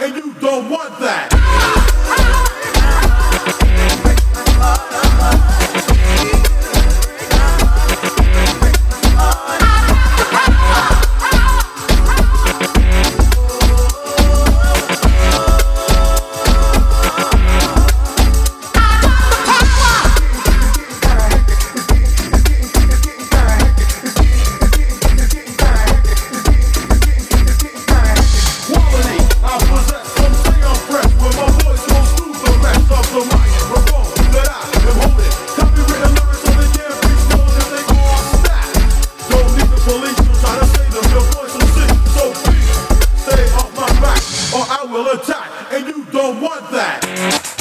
and you don't want that. that.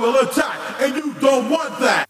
will attack, and you don't want that.